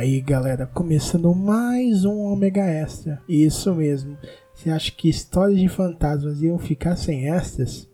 Aí, galera, começando mais um Ômega Extra. Isso mesmo. Você acha que histórias de fantasmas iam ficar sem extras?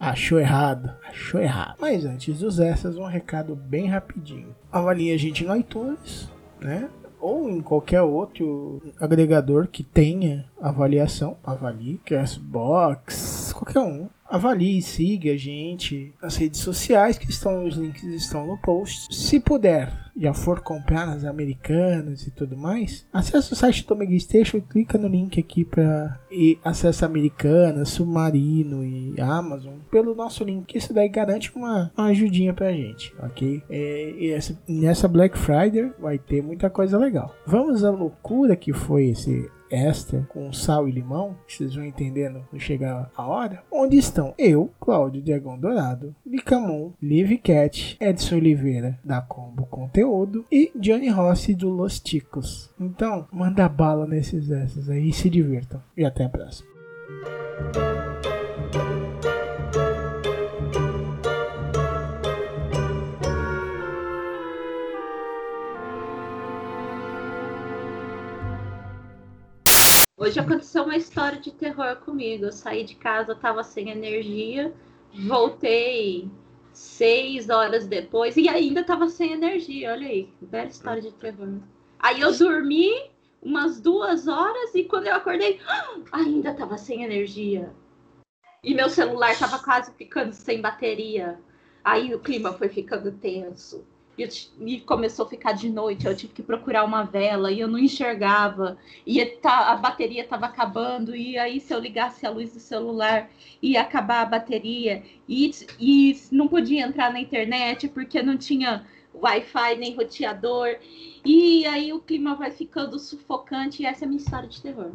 Achou errado, achou errado. Mas antes dos extras, um recado bem rapidinho. Avalie a gente no iTunes, né? Ou em qualquer outro agregador que tenha avaliação. Avalie, Castbox, qualquer um avalie, siga a gente nas redes sociais, que estão os links estão no post. Se puder, já for comprar nas americanas e tudo mais, acesse o site do Omega Station e clica no link aqui para e acessa Americanas, Submarino e Amazon pelo nosso link. Isso daí garante uma, uma ajudinha pra gente, ok? É, e essa, nessa Black Friday vai ter muita coisa legal. Vamos à loucura que foi esse esta com sal e limão, vocês vão entendendo quando chegar a hora, onde estão eu, Cláudio Diagão Dourado, Licamon, Live Cat, Edson Oliveira, da Combo Conteúdo e Johnny Rossi do Los Ticos. Então, manda bala nesses essas aí e se divirtam. E até a próxima. Hoje aconteceu uma história de terror comigo. Eu saí de casa, tava sem energia, voltei seis horas depois e ainda tava sem energia. Olha aí, velha história de terror. Aí eu dormi umas duas horas e quando eu acordei, ainda tava sem energia. E meu celular tava quase ficando sem bateria. Aí o clima foi ficando tenso e, e, começou a ficar de noite, eu tive que procurar uma vela e eu não enxergava, e tá, a bateria estava acabando, e aí se eu ligasse a luz do celular ia acabar a bateria, e, e não podia entrar na internet porque não tinha Wi-Fi nem roteador, e aí o clima vai ficando sufocante, e essa é a minha história de terror.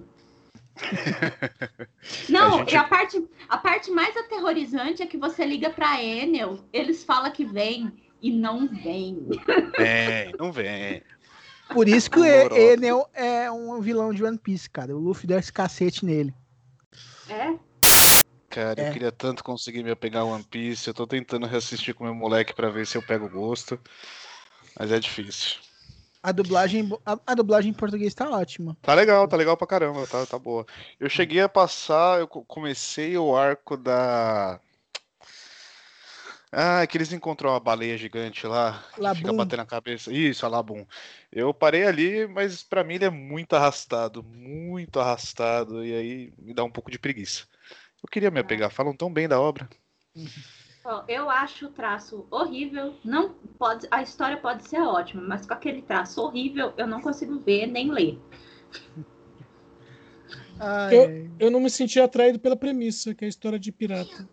Não, a, gente... a, parte, a parte mais aterrorizante é que você liga para Enel, eles falam que vem, e não vem. Vem, não vem. Por isso que o Enel é um vilão de One Piece, cara. O Luffy deu esse cacete nele. É? Cara, é. eu queria tanto conseguir me apegar One Piece. Eu tô tentando reassistir com meu moleque para ver se eu pego gosto. Mas é difícil. A dublagem, a, a, dublagem em português tá ótima. Tá legal, tá legal pra caramba, tá, tá boa. Eu cheguei a passar, eu comecei o arco da ah, que eles encontrou uma baleia gigante lá, que fica batendo a cabeça. Isso, a Labum. Eu parei ali, mas para mim ele é muito arrastado, muito arrastado, e aí me dá um pouco de preguiça. Eu queria me apegar, falam tão bem da obra. Bom, eu acho o traço horrível. Não pode, a história pode ser ótima, mas com aquele traço horrível eu não consigo ver nem ler. Eu, eu não me senti atraído pela premissa, que é a história de pirata.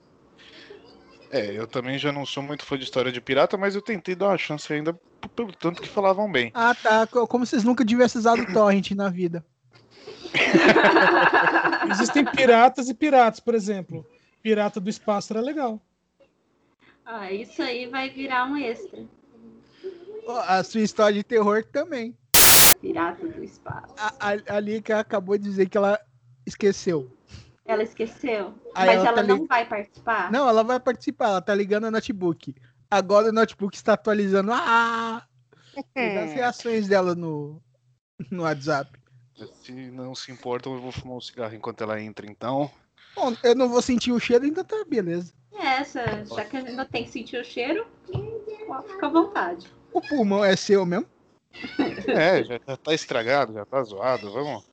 É, eu também já não sou muito fã de história de pirata, mas eu tentei dar uma chance ainda pelo tanto que falavam bem. Ah, tá. Como se vocês nunca tivessem usado torrent na vida. Existem piratas e piratas, por exemplo. Pirata do espaço era legal. Ah, isso aí vai virar um extra. A sua história de terror também. Pirata do espaço. A, a, a Lika acabou de dizer que ela esqueceu. Ela esqueceu. Aí Mas ela, ela tá não vai participar? Não, ela vai participar. Ela tá ligando a notebook. Agora o notebook está atualizando. Ah! as reações dela no, no WhatsApp. Se não se importam, eu vou fumar um cigarro enquanto ela entra, então. Bom, eu não vou sentir o cheiro, então tá beleza. É, essa, já que ainda tem que sentir o cheiro, fica à vontade. O pulmão é seu mesmo? É, já tá estragado, já tá zoado. Vamos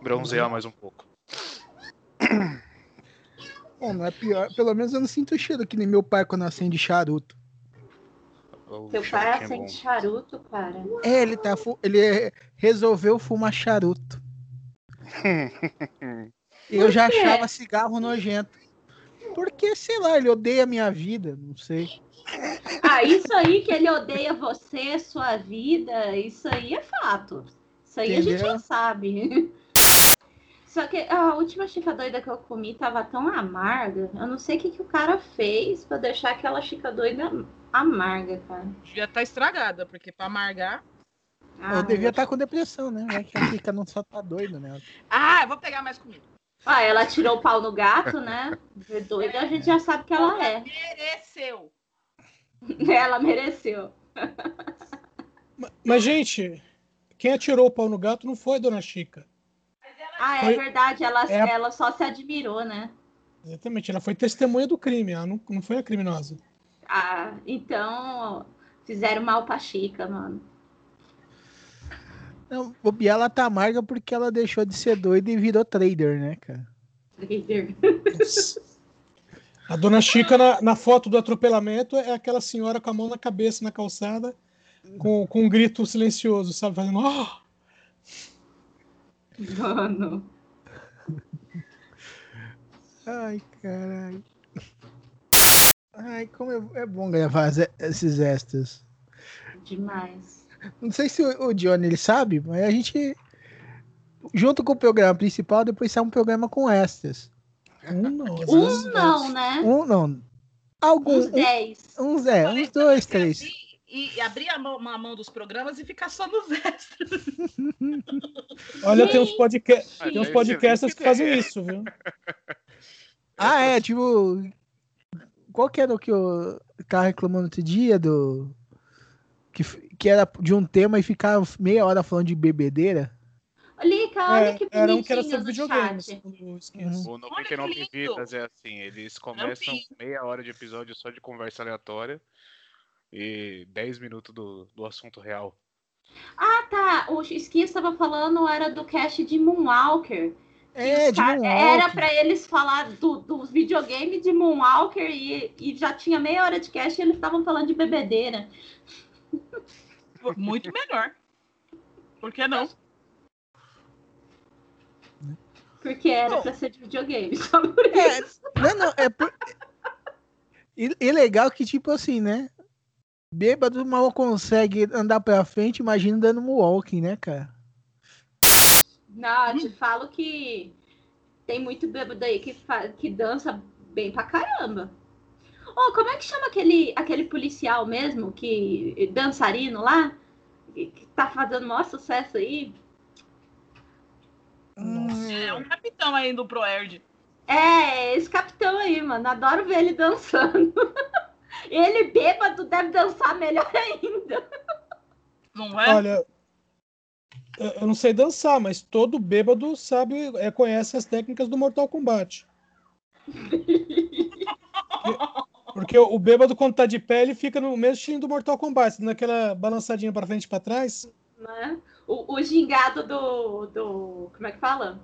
bronzear mais um pouco. Bom, não é pior. Pelo menos eu não sinto cheiro que nem meu pai quando acende charuto. Seu pai acende charuto, cara? É, ele, tá, ele resolveu fumar charuto. eu já achava cigarro nojento. porque, sei lá, ele odeia a minha vida, não sei. Ah, isso aí que ele odeia você, sua vida, isso aí é fato. Isso aí Entendeu? a gente já sabe. Só que a última chica doida que eu comi tava tão amarga. Eu não sei o que, que o cara fez para deixar aquela chica doida amarga, cara. Devia estar tá estragada, porque para amargar. Ah, eu devia estar tá com depressão, né? É que a chica não só tá doida, né? Ah, eu vou pegar mais comida. Ah, ela tirou o pau no gato, né? Doida, a gente já sabe que ela é. Mereceu. Ela mereceu. Mas, mas, gente, quem atirou o pau no gato não foi a Dona Chica. Ah, é foi... verdade, ela, é ela só se admirou, né? Exatamente, ela foi testemunha do crime, ela não, não foi a criminosa. Ah, então fizeram mal pra Chica, mano. Não, o ela tá amarga porque ela deixou de ser doida e virou trader, né, cara? Trader. A dona Chica, na, na, foto do atropelamento, é aquela senhora com a mão na cabeça, na calçada, com, com um grito silencioso, sabe? Fazendo. Oh! Mano. Ai, caralho. Ai, como é, é bom gravar esses extras. Demais. Não sei se o, o Johnny ele sabe, mas a gente, junto com o programa principal, depois sai um programa com extras. Um não, um não né? Um não. Alguns. Uns dez. Uns, é, uns dois, três. E, abrir a mão, a mão dos programas e ficar só nos extras. Olha, tem uns, podca tem uns podcasts que fazem isso, viu? Ah, é, tipo. Qual que era o que eu tava reclamando outro dia do. Que, que era de um tema e ficava meia hora falando de bebedeira? Lica, olha é, que bonitinho era um que era sobre videogames. Uhum. O 99 Vidas é assim, eles começam meia hora de episódio só de conversa aleatória e 10 minutos do, do assunto real. Ah, tá. O Ski estava falando era do cast de Moonwalker. É, de Moonwalker. Era para eles falar do, dos videogames de Moonwalker e, e já tinha meia hora de cast e eles estavam falando de bebedeira. Muito melhor. Por que não? Porque era para ser de videogame, só por é, isso. Não, não, é por... E, e legal que, tipo assim, né? Bêbado mal consegue andar pra frente, imagina dando walking, né, cara? Não, te falo que tem muito bêbado aí que, que dança bem pra caramba. Oh, como é que chama aquele, aquele policial mesmo, que dançarino lá? Que, que tá fazendo maior sucesso aí? Nossa, é um capitão aí do ProErd. É, esse capitão aí, mano. Adoro ver ele dançando. Ele bêbado deve dançar melhor ainda. Não é? Olha, eu não sei dançar, mas todo bêbado sabe, é, conhece as técnicas do Mortal Kombat. Porque o bêbado, quando tá de pé, ele fica no mesmo estilo do Mortal Kombat, naquela balançadinha para frente e pra trás. Né? O, o gingado do, do. Como é que fala?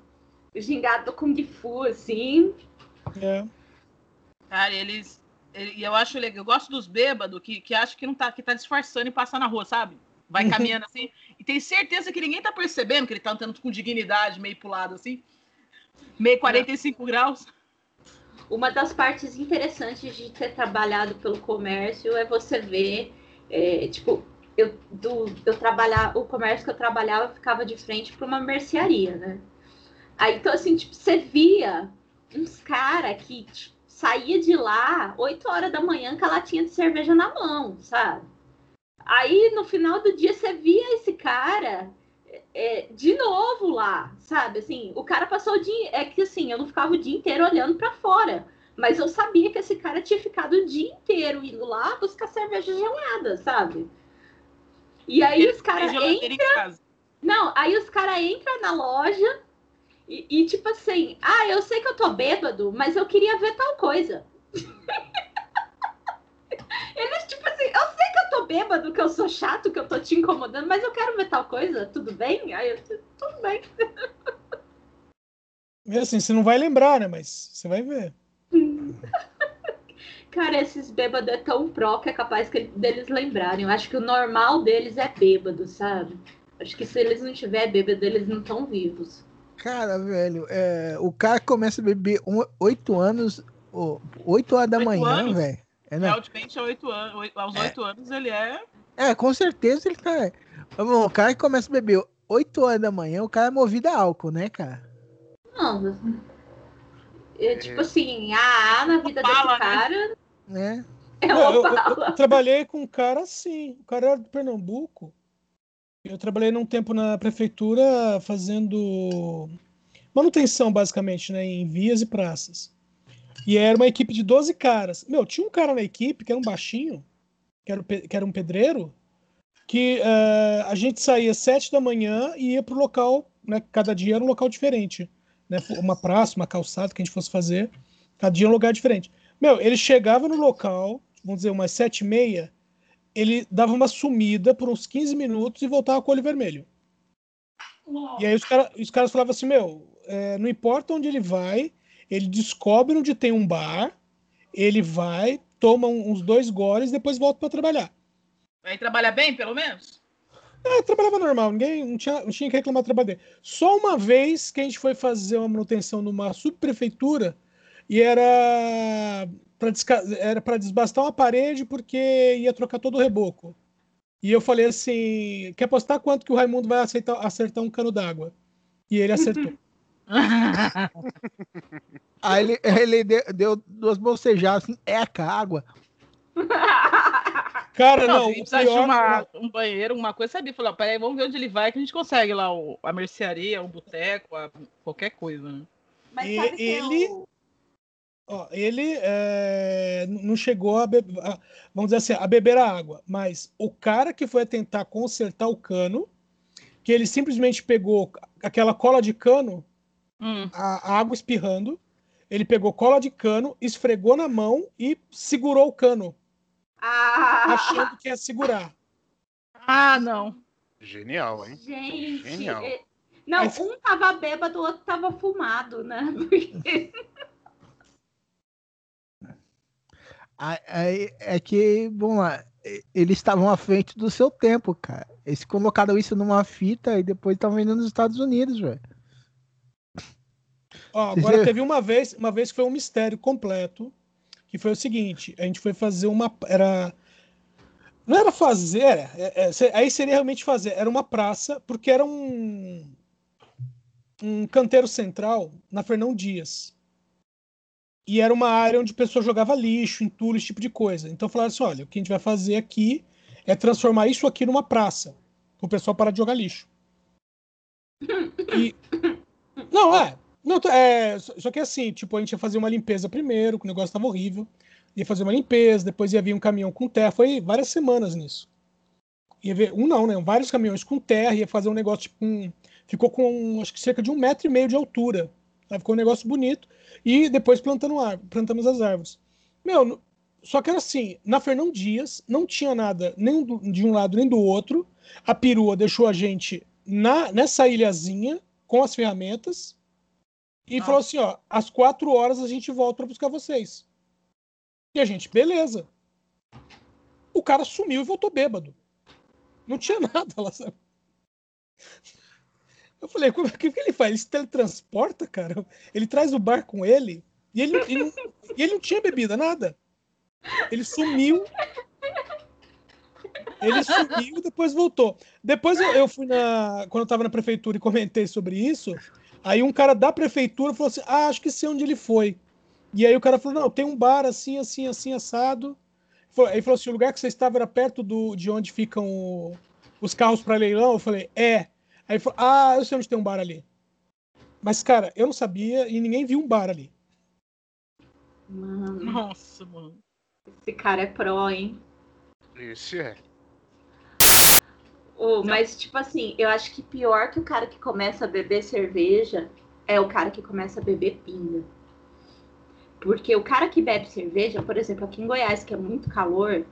O gingado do Kung Fu, assim. É. Cara, eles, e eu acho legal, eu gosto dos bêbados que, que acham que não tá, que tá disfarçando e passa na rua, sabe? Vai uhum. caminhando assim. E tem certeza que ninguém tá percebendo que ele tá andando com dignidade, meio pro lado assim. Meio 45 graus. Uma das partes interessantes de ter trabalhado pelo comércio é você ver, é, tipo, eu, do, eu trabalhar, o comércio que eu trabalhava ficava de frente para uma mercearia, né? Aí, então, assim, tipo, você via uns caras que, tipo, saía de lá 8 horas da manhã com a latinha de cerveja na mão, sabe? Aí no final do dia você via esse cara é, de novo lá, sabe? Assim, o cara passou o dia. É que assim, eu não ficava o dia inteiro olhando para fora. Mas eu sabia que esse cara tinha ficado o dia inteiro indo lá buscar cerveja gelada, sabe? E aí os caras entram. Não, aí os caras entram na loja, e, e, tipo assim, ah, eu sei que eu tô bêbado, mas eu queria ver tal coisa. Eles, tipo assim, eu sei que eu tô bêbado, que eu sou chato, que eu tô te incomodando, mas eu quero ver tal coisa, tudo bem? Aí eu, tudo bem. E assim, você não vai lembrar, né? Mas você vai ver. Cara, esses bêbados é tão pró que é capaz que deles lembrarem. Eu acho que o normal deles é bêbado, sabe? Acho que se eles não tiverem bêbado, eles não estão vivos. Cara, velho, é, o cara começa a beber oito anos, Oh, 8 horas da manhã, velho. É, Realmente, 8 anos, aos é. 8 anos ele é. É, com certeza ele tá. O cara que começa a beber 8 horas da manhã, o cara é movido a álcool, né, cara? Não, é, tipo assim, a A na vida bala, desse né? cara. Né? É uma eu, eu, eu, trabalhei com um cara assim. O cara era de Pernambuco. Eu trabalhei num tempo na prefeitura fazendo manutenção, basicamente, né, em vias e praças. E era uma equipe de 12 caras. Meu, tinha um cara na equipe que era um baixinho, que era, que era um pedreiro, que uh, a gente saía sete da manhã e ia pro local, né? Cada dia era um local diferente. Né, uma praça, uma calçada que a gente fosse fazer, cada dia um lugar diferente. Meu, ele chegava no local, vamos dizer, umas sete e meia, ele dava uma sumida por uns 15 minutos e voltava com o olho vermelho. E aí os, cara, os caras falavam assim, meu, é, não importa onde ele vai, ele descobre onde tem um bar, ele vai, toma uns dois goles e depois volta para trabalhar. Aí trabalha bem, pelo menos? É, trabalhava normal, ninguém não tinha, não tinha que reclamar do trabalho dele. Só uma vez que a gente foi fazer uma manutenção numa subprefeitura e era para era para desbastar uma parede porque ia trocar todo o reboco. E eu falei assim: quer apostar quanto que o Raimundo vai aceitar, acertar um cano d'água? E ele acertou. Aí ele, ele deu, deu duas bocejadas assim, eca, água. Cara, não, não precisa pior... de uma, um banheiro, uma coisa, sabe? Falou, peraí, vamos ver onde ele vai, que a gente consegue lá o, a mercearia, o boteco, qualquer coisa, né? Mas e, ele, eu... ó, ele é, não chegou a, beber, a, vamos dizer assim, a beber a água, mas o cara que foi tentar consertar o cano, que ele simplesmente pegou aquela cola de cano hum. a, a água espirrando. Ele pegou cola de cano, esfregou na mão e segurou o cano. Ah. Achando que ia segurar. Ah, não. Genial, hein? Gente. Genial. É, não, um tava bêbado, o outro tava fumado, né? é que, vamos lá, eles estavam à frente do seu tempo, cara. Eles colocaram isso numa fita e depois estavam indo nos Estados Unidos, velho. Ó, agora teve uma vez, uma vez que foi um mistério completo, que foi o seguinte, a gente foi fazer uma era não era fazer, é, é, aí seria realmente fazer, era uma praça, porque era um um canteiro central na Fernão Dias. E era uma área onde o pessoal jogava lixo, entulho, esse tipo de coisa. Então falaram assim: olha, o que a gente vai fazer aqui é transformar isso aqui numa praça, para o pessoal parar de jogar lixo. E. Não, é. Não, é, só que assim, tipo, a gente ia fazer uma limpeza primeiro, que o negócio tava horrível. Ia fazer uma limpeza, depois ia vir um caminhão com terra. Foi várias semanas nisso. Ia ver, um não, né? Vários caminhões com terra, ia fazer um negócio, tipo, um, ficou com acho que cerca de um metro e meio de altura. Aí ficou um negócio bonito. E depois plantando ar, plantamos as árvores. Meu, só que era assim, na Fernão Dias não tinha nada nem de um lado nem do outro. A perua deixou a gente na, nessa ilhazinha com as ferramentas e ah. falou assim: ó, às quatro horas a gente volta para buscar vocês. E a gente, beleza. O cara sumiu e voltou bêbado. Não tinha nada lá, sabe? Eu falei, o que, que ele faz? Ele se teletransporta, cara? Ele traz o bar com ele e ele, ele, e ele não tinha bebida, nada. Ele sumiu. Ele sumiu e depois voltou. Depois eu, eu fui na. Quando eu tava na prefeitura e comentei sobre isso, Aí um cara da prefeitura falou assim: Ah, acho que sei onde ele foi. E aí o cara falou: Não, tem um bar assim, assim, assim, assado. Aí falou assim: O lugar que você estava era perto do, de onde ficam os carros para leilão. Eu falei: É. Aí ele falou: Ah, eu sei onde tem um bar ali. Mas, cara, eu não sabia e ninguém viu um bar ali. Mano. Nossa, mano. Esse cara é pró, hein? Esse é. Oh, mas, tipo assim, eu acho que pior que o cara que começa a beber cerveja é o cara que começa a beber pinga. Porque o cara que bebe cerveja, por exemplo, aqui em Goiás, que é muito calor,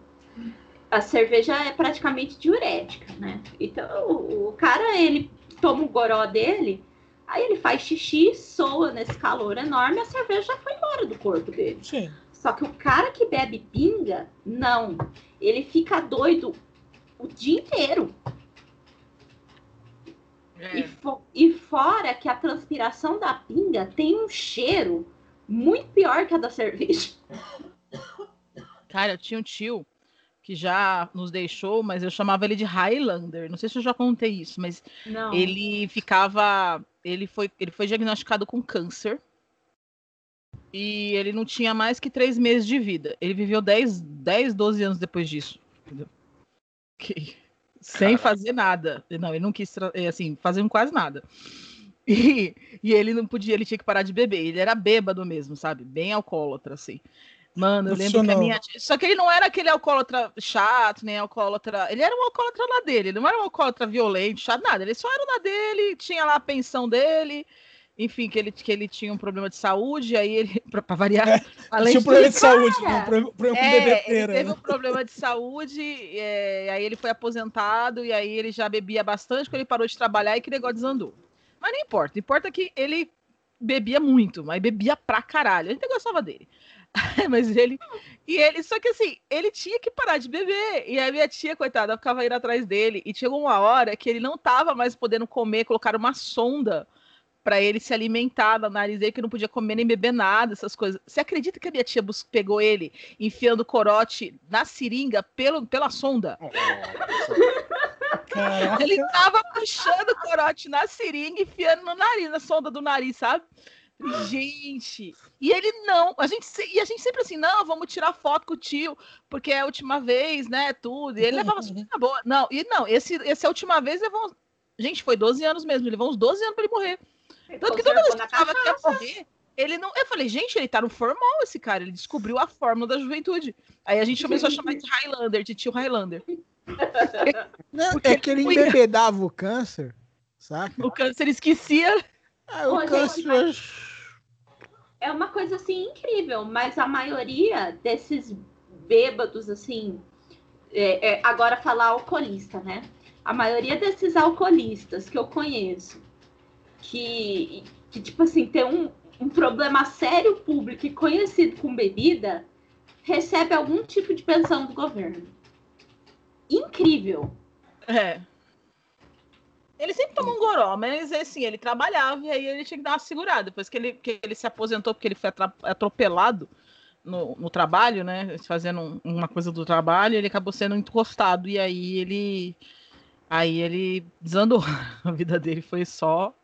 a cerveja é praticamente diurética, né? Então, o, o cara, ele toma o goró dele, aí ele faz xixi, soa nesse calor enorme, a cerveja já foi embora do corpo dele. Sim. Só que o cara que bebe pinga, não. Ele fica doido o dia inteiro. É. E, fo e fora que a transpiração da pinga tem um cheiro muito pior que a da cerveja. Cara, eu tinha um tio que já nos deixou, mas eu chamava ele de Highlander. Não sei se eu já contei isso, mas Não. ele ficava. Ele foi, ele foi diagnosticado com câncer. E ele não tinha mais que três meses de vida. Ele viveu 10, 10 12 anos depois disso. Que, sem fazer nada. Não, ele não quis, assim, fazer quase nada. E, e ele não podia, ele tinha que parar de beber. Ele era bêbado mesmo, sabe? Bem alcoólatra, assim. Mano, eu lembro que a minha tia... Só que ele não era aquele alcoólatra chato, nem alcoólatra. Ele era um alcoólatra na dele, ele não era um alcoólatra violento, chato, nada. Ele só era na dele, tinha lá a pensão dele. Enfim, que ele, que ele tinha um problema de saúde, aí ele, pra, pra variar. É, além tinha um problema de, de saúde, um problema é, Ele teve né? um problema de saúde, é, aí ele foi aposentado, e aí ele já bebia bastante, quando ele parou de trabalhar e que negócio desandou. Mas não importa, importa que ele bebia muito, mas bebia pra caralho. A gente gostava dele. mas ele. E ele. Só que assim, ele tinha que parar de beber. E a minha tia, coitada, ficava indo atrás dele. E chegou uma hora que ele não tava mais podendo comer, colocar uma sonda para ele se alimentar dele, que não podia comer nem beber nada, essas coisas. Você acredita que a minha tia pegou ele enfiando corote na seringa pelo, pela sonda? Caraca. Ele tava puxando corote na seringa, enfiando no nariz, na sonda do nariz, sabe? Gente, e ele não, a gente e a gente sempre assim, não, vamos tirar foto com o tio, porque é a última vez, né, tudo. E ele levava super na boa. Não, e não, esse esse é a última vez levou Gente, foi 12 anos mesmo, ele levou uns 12 anos para ele morrer. Tanto que toda vez que ele que ia morrer, ele não. Eu falei, gente, ele tá no formal, esse cara. Ele descobriu a fórmula da juventude. Aí a gente começou a chamar de Highlander, de tio Highlander. Não, é que ele embebedava o câncer, saca? O câncer esquecia. Ah, o câncer. É uma coisa assim incrível, mas a maioria desses bêbados, assim, é, é, agora falar alcoolista, né? A maioria desses alcoolistas que eu conheço, que, que tipo assim, tem um, um problema sério público e conhecido com bebida, recebe algum tipo de pensão do governo. Incrível. É. Ele sempre tomou um goró, mas assim, ele trabalhava e aí ele tinha que dar uma segurada. Depois que ele, que ele se aposentou, porque ele foi atropelado no, no trabalho, né? Fazendo uma coisa do trabalho, ele acabou sendo encostado. E aí ele. Aí ele desandou. A vida dele foi só.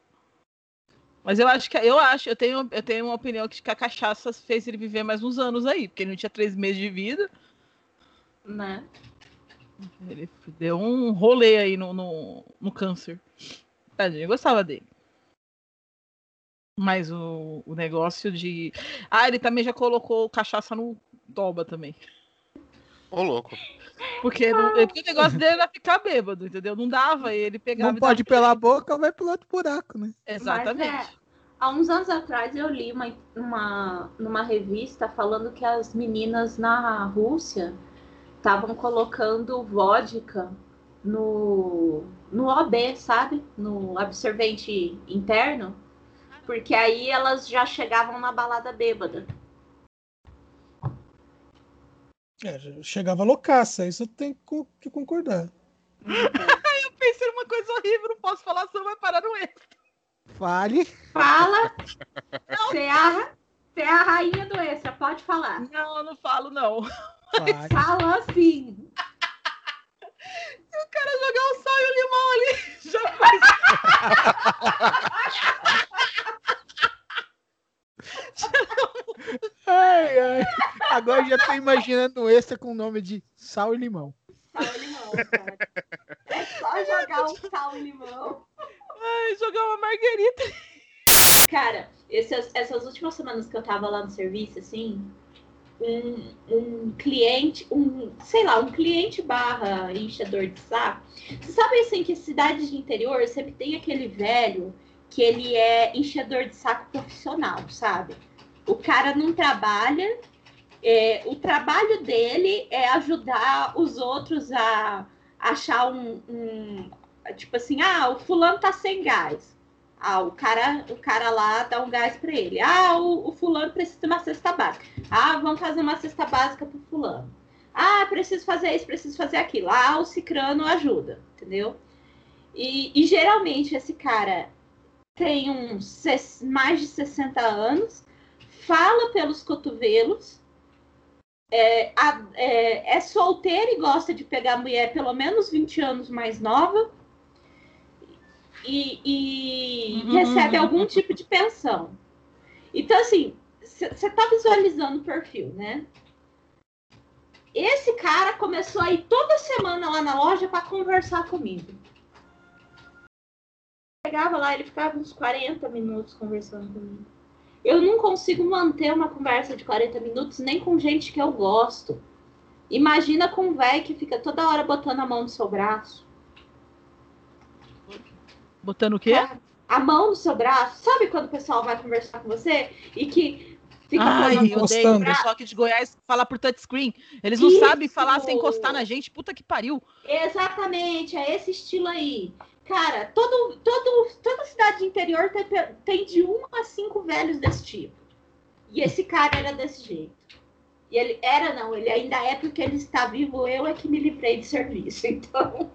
Mas eu acho que eu acho, eu tenho, eu tenho uma opinião que a cachaça fez ele viver mais uns anos aí, porque ele não tinha três meses de vida. Né? Ele deu um rolê aí no, no, no câncer. Tadinho, eu gostava dele. Mas o, o negócio de. Ah, ele também já colocou cachaça no toba também. Ô, louco. Porque, não, porque o negócio dele era ficar bêbado, entendeu? Não dava, ele pegava. Não pode pela boca, vai pelo outro buraco, né? Exatamente. É, há uns anos atrás eu li uma, uma, numa revista falando que as meninas na Rússia estavam colocando vodka no, no OB, sabe? No absorvente interno. Porque aí elas já chegavam na balada bêbada. É, chegava loucaça, isso tem que concordar. eu pensei numa coisa horrível, não posso falar, senão vai parar no extra. Fale. Fala. Você é, a, você é a rainha do extra, pode falar. Não, eu não falo, não. Fala assim. Se o cara jogar o sal e o limão ali, já faz. ai, ai. Agora já tô imaginando esse com o nome de sal e limão. Sal e limão, cara. É só jogar o sal e limão. Ai, jogar uma marguerita. Cara, essas, essas últimas semanas que eu tava lá no serviço, assim, um, um cliente, um, sei lá, um cliente barra enchedor de saco. Você sabe assim que cidades de interior sempre tem aquele velho que ele é enchedor de saco profissional, sabe? O cara não trabalha, é, o trabalho dele é ajudar os outros a achar um, um tipo assim, ah, o fulano tá sem gás. Ah, o cara, o cara lá dá um gás para ele. Ah, o, o, fulano precisa de uma cesta básica. Ah, vamos fazer uma cesta básica pro fulano. Ah, preciso fazer isso, preciso fazer aquilo. Ah, o cicrano ajuda, entendeu? E, e geralmente esse cara tem uns mais de 60 anos, fala pelos cotovelos, é, é, é solteiro e gosta de pegar mulher pelo menos 20 anos mais nova e, e uhum. recebe algum tipo de pensão. Então, assim, você está visualizando o perfil, né? Esse cara começou a ir toda semana lá na loja para conversar comigo. Chegava lá, ele ficava uns 40 minutos conversando comigo. Eu não consigo manter uma conversa de 40 minutos nem com gente que eu gosto. Imagina com um velho que fica toda hora botando a mão no seu braço. Botando o quê? A, a mão no seu braço. Sabe quando o pessoal vai conversar com você e que fica Ai, eu odeio o pessoal aqui de Goiás fala por touchscreen. Eles não Isso. sabem falar sem encostar na gente. Puta que pariu. Exatamente, é esse estilo aí. Cara, todo, todo, toda cidade de interior tem, tem de um a cinco velhos desse tipo. E esse cara era desse jeito. E ele era, não, ele ainda é porque ele está vivo, eu é que me livrei de serviço. Então.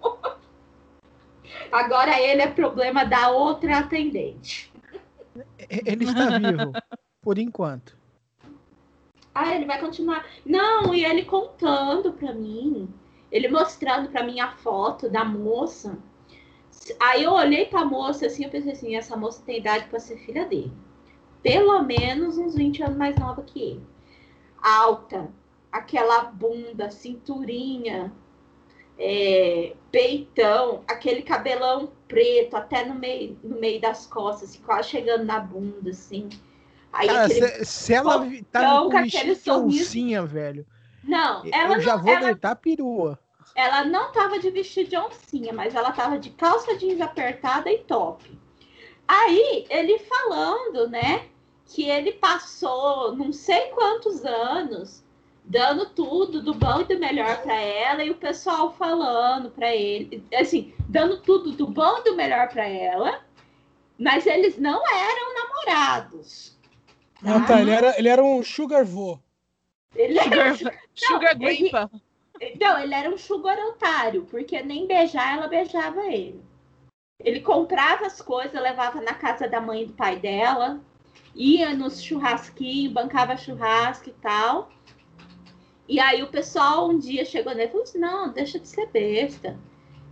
Agora ele é problema da outra atendente. Ele está vivo, por enquanto. Ah, ele vai continuar. Não, e ele contando para mim, ele mostrando para mim a foto da moça Aí eu olhei pra moça assim, eu pensei assim, essa moça tem idade para ser filha dele. Pelo menos uns 20 anos mais nova que ele. Alta, aquela bunda, cinturinha, é, peitão, aquele cabelão preto até no meio, no meio das costas, assim, quase chegando na bunda, assim. Aí Cara, se, se, ela tá com aquele sorriso... velho. Não, ela eu já não, vou ela... deitar perua. Ela não tava de vestido de oncinha, mas ela tava de calça jeans apertada e top. Aí ele falando, né, que ele passou não sei quantos anos dando tudo do bom e do melhor para ela e o pessoal falando para ele, assim, dando tudo do bom e do melhor para ela, mas eles não eram namorados. Tá? Ah, tá. Ele era, ele era um sugar vo. Ele sugar, era... sugar não, ele, não, ele era um sugar otário, porque nem beijar ela beijava ele. Ele comprava as coisas, levava na casa da mãe e do pai dela, ia nos churrasquinhos, bancava churrasco e tal. E aí o pessoal um dia chegou nele e falou assim: não, deixa de ser besta.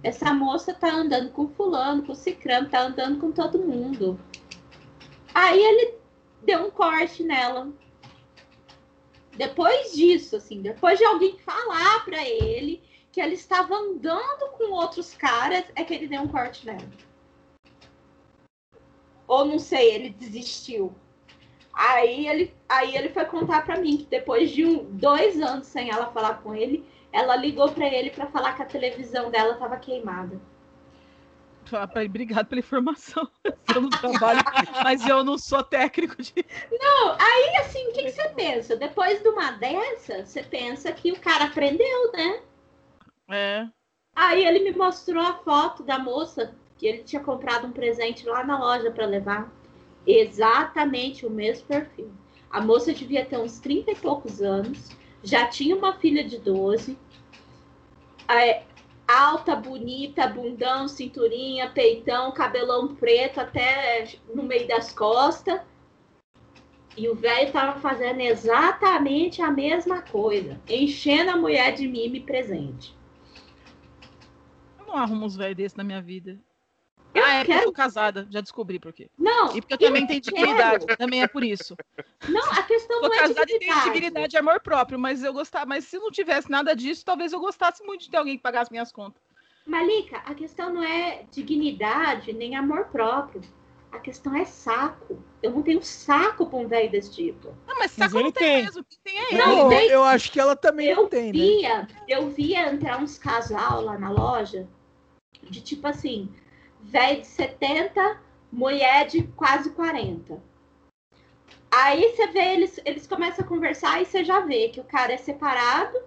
Essa moça tá andando com fulano, com cicrano, tá andando com todo mundo. Aí ele deu um corte nela. Depois disso, assim, depois de alguém falar para ele que ela estava andando com outros caras, é que ele deu um corte nela. Ou não sei, ele desistiu. Aí ele, aí ele foi contar para mim que depois de um, dois anos sem ela falar com ele, ela ligou para ele para falar que a televisão dela estava queimada. Obrigado pela informação. Eu não trabalho, mas eu não sou técnico de. Não, aí assim, o que, que, você pensa? Depois de uma dessa, você pensa que o cara aprendeu, né? É. Aí ele me mostrou a foto da moça que ele tinha comprado um presente lá na loja para levar. Exatamente o mesmo perfil. A moça devia ter uns 30 e poucos anos, já tinha uma filha de 12 alta, bonita, bundão, cinturinha, peitão, cabelão preto até no meio das costas. E o velho tava fazendo exatamente a mesma coisa, enchendo a mulher de mime presente. Eu não arrumo uns velhos desses na minha vida. Eu ah, é quero... porque eu sou casada, já descobri por quê. Não. E porque eu também tenho dignidade, também é por isso. Não, a questão sou não é casada e tenho dignidade e amor próprio, mas eu gostava, mas se não tivesse nada disso, talvez eu gostasse muito de ter alguém que pagasse minhas contas. Malika, a questão não é dignidade nem amor próprio. A questão é saco. Eu não tenho saco pra um velho desse tipo. Não, mas saco mas não tem, tem mesmo. Que tem é não, tem. Eu acho que ela também eu não tem, né? via, né? Eu via entrar uns casal lá na loja de tipo assim, velho de 70, mulher de quase 40. Aí você vê, eles, eles começam a conversar e você já vê que o cara é separado,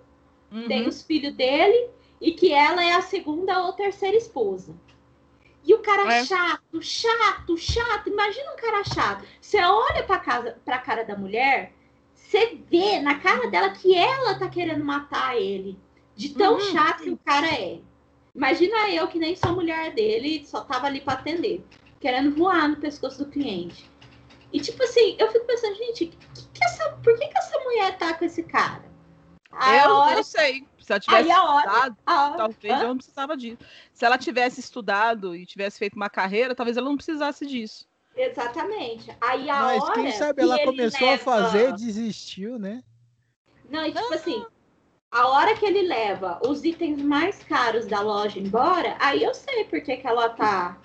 uhum. tem os filhos dele e que ela é a segunda ou terceira esposa. E o cara é. chato, chato, chato. Imagina um cara chato. Você olha para casa, para cara da mulher, você vê na cara dela que ela tá querendo matar ele, de tão uhum. chato que o cara é. Imagina eu que nem sou mulher dele, só tava ali para atender, querendo voar no pescoço do cliente. E tipo assim, eu fico pensando, gente, que que essa, por que, que essa mulher tá com esse cara? A eu hora... não sei. Se ela tivesse estudado, hora, talvez eu não precisava disso. Se ela tivesse estudado e tivesse feito uma carreira, talvez ela não precisasse disso. Exatamente. Aí a Mas hora quem sabe que ela começou leva... a fazer, desistiu, né? Não, e tipo ah. assim, a hora que ele leva os itens mais caros da loja embora, aí eu sei por que, que ela tá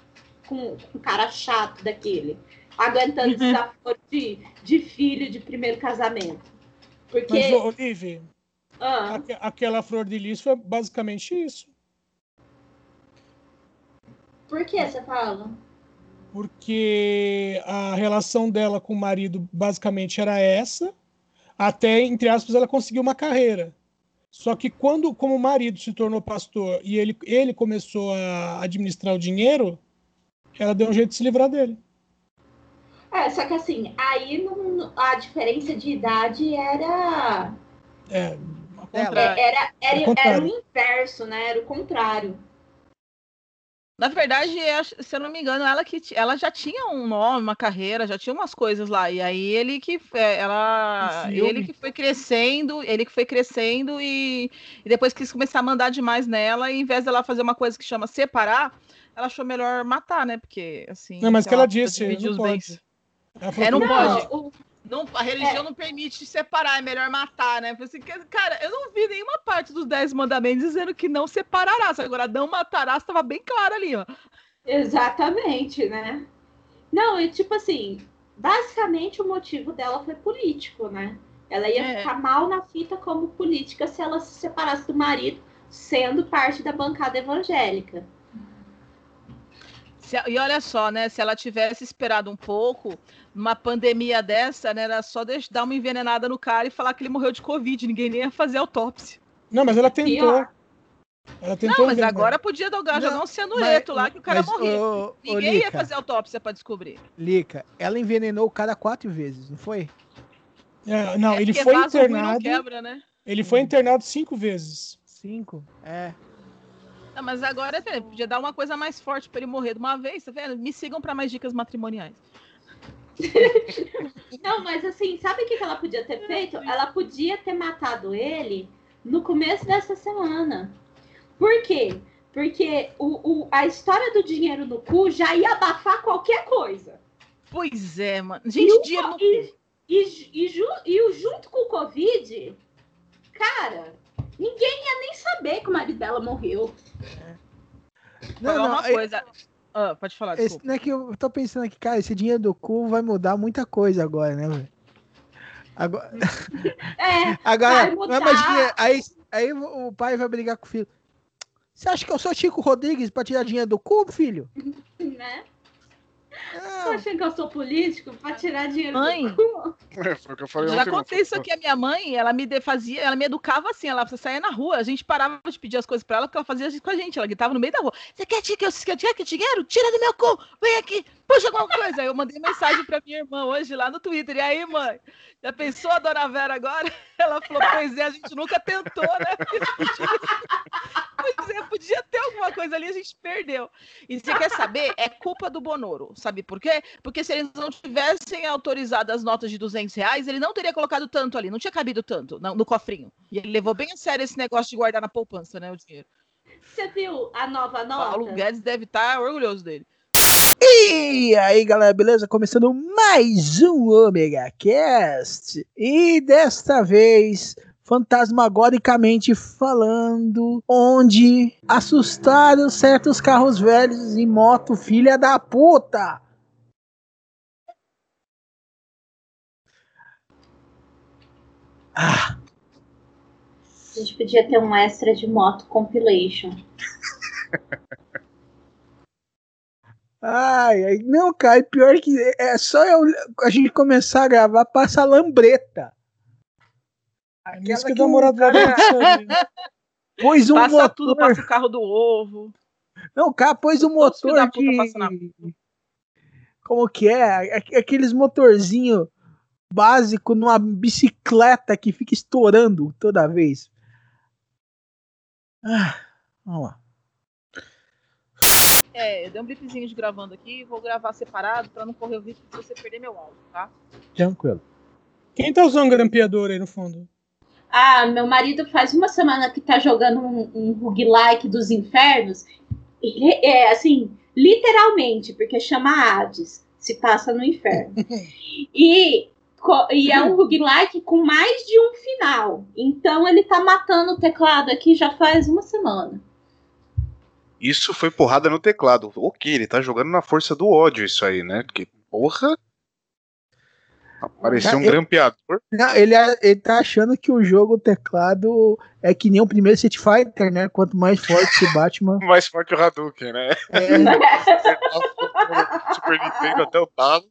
com um cara chato daquele, aguentando desaforo de, de filho de primeiro casamento. Porque... Mas, Olivia, ah. aquela flor de lis foi basicamente isso. Por que você fala? Porque a relação dela com o marido basicamente era essa, até, entre aspas, ela conseguiu uma carreira. Só que quando, como o marido se tornou pastor e ele, ele começou a administrar o dinheiro, ela deu um jeito de se livrar dele. É, só que assim, aí não, a diferença de idade era. É, era, era, era, era o inverso, né? Era o contrário. Na verdade, se eu não me engano, ela que ela já tinha um nome, uma carreira, já tinha umas coisas lá. E aí ele que é, ela, ele que foi crescendo, ele que foi crescendo e, e, depois quis começar a mandar demais nela. E em vez dela fazer uma coisa que chama separar, ela achou melhor matar, né? Porque assim. Não, mas que ela disse, não pode. É, não, não pode. Não, a religião é. não permite separar, é melhor matar, né? Assim, cara, eu não vi nenhuma parte dos Dez Mandamentos dizendo que não separarás. Agora, não matarás estava bem claro ali, ó. Exatamente, né? Não, e tipo assim, basicamente o motivo dela foi político, né? Ela ia é. ficar mal na fita como política se ela se separasse do marido, sendo parte da bancada evangélica. Se, e olha só, né? Se ela tivesse esperado um pouco, numa pandemia dessa, né? Era só dar uma envenenada no cara e falar que ele morreu de Covid. Ninguém nem ia fazer autópsia. Não, mas ela tentou. Ela tentou não, mas envenenar. agora podia dar, jogar um cianureto lá que o cara morreu. Ninguém ia fazer autópsia para descobrir. Lica, ela envenenou o cara quatro vezes, não foi? É, não, é ele foi internado. Quebra, né? Ele foi internado cinco vezes. Cinco? É. Não, mas agora podia dar uma coisa mais forte para ele morrer de uma vez, tá vendo? Me sigam para mais dicas matrimoniais. Não, mas assim, sabe o que ela podia ter feito? Ela podia ter matado ele no começo dessa semana. Por quê? Porque o, o, a história do dinheiro no cu já ia abafar qualquer coisa. Pois é, mano. Gente, e dinheiro no e, cu. E, e, ju, e junto com o Covid, cara, ninguém ia nem saber que o marido dela morreu. É. Não, não, uma coisa. Ah, pode falar, esse, não é que eu tô pensando aqui, cara, esse dinheiro do cu vai mudar muita coisa agora, né, velho? Agora, é, agora imagina, aí, aí o pai vai brigar com o filho. Você acha que eu sou Chico Rodrigues pra tirar dinheiro do cu, filho? né? Você acha que eu sou político pra tirar dinheiro mãe, do cu? É, foi o que eu falei Já contei isso aqui, a minha mãe, ela me fazia, ela me educava assim, ela saía na rua, a gente parava de pedir as coisas pra ela, porque ela fazia isso com a gente, ela gritava no meio da rua, você quer, que quer, quer dinheiro? Tira do meu cu, vem aqui, puxa alguma coisa. Aí eu mandei mensagem pra minha irmã hoje lá no Twitter, e aí, mãe, já pensou a dona Vera agora? Ela falou, pois é, a gente nunca tentou, né? Podia ter alguma coisa ali, a gente perdeu. E você quer saber? É culpa do Bonoro, sabe por quê? Porque se eles não tivessem autorizado as notas de 200 reais, ele não teria colocado tanto ali, não tinha cabido tanto no, no cofrinho. E ele levou bem a sério esse negócio de guardar na poupança, né, o dinheiro. Você viu a nova nota? Paulo Guedes deve estar orgulhoso dele. E aí, galera, beleza? Começando mais um Omega Cast. E desta vez, fantasmagoricamente falando, onde assustaram certos carros velhos e moto filha da puta. Ah. A gente podia ter um extra de moto compilation. Ai, ai, não, cara, pior que é só eu, a gente começar a gravar, passa a lambreta. Aquela que, que o namorado cara... Pôs um passa motor. tudo, passa o carro do ovo. Não, cara, pôs um motor que... Como que é? Aqueles motorzinho básico numa bicicleta que fica estourando toda vez. Ah, vamos lá. É, eu dei um blipzinho de gravando aqui, vou gravar separado para não correr o risco de você perder meu áudio, tá? Tranquilo. Quem tá usando grampeador aí no fundo? Ah, meu marido faz uma semana que tá jogando um, um roguelike dos infernos. É assim, literalmente, porque chama Hades, se passa no inferno. e, e é um roguelike com mais de um final. Então ele tá matando o teclado aqui já faz uma semana. Isso foi porrada no teclado. Ok, ele tá jogando na força do ódio isso aí, né? Porque, porra, Apareceu um ele, grampeador. Não, ele, ele tá achando que o jogo, o teclado, é que nem o primeiro Street Fighter, né? Quanto mais forte esse Batman. mais forte o Hadouken, né? É. Super Nintendo até o talo.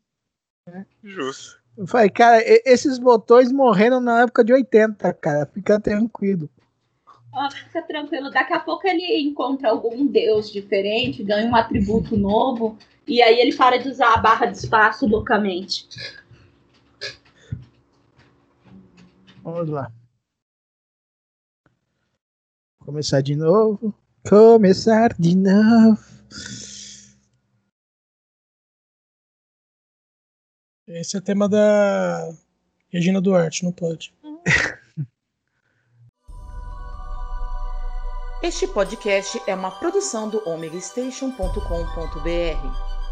É. Justo. Eu falei, cara, esses botões morreram na época de 80, cara. Fica tranquilo. Oh, fica tranquilo. Daqui a pouco ele encontra algum deus diferente, ganha um atributo novo, e aí ele para de usar a barra de espaço loucamente. Vamos lá. Começar de novo. Começar de novo. Esse é o tema da Regina Duarte, não pode. Este podcast é uma produção do omegastation.com.br.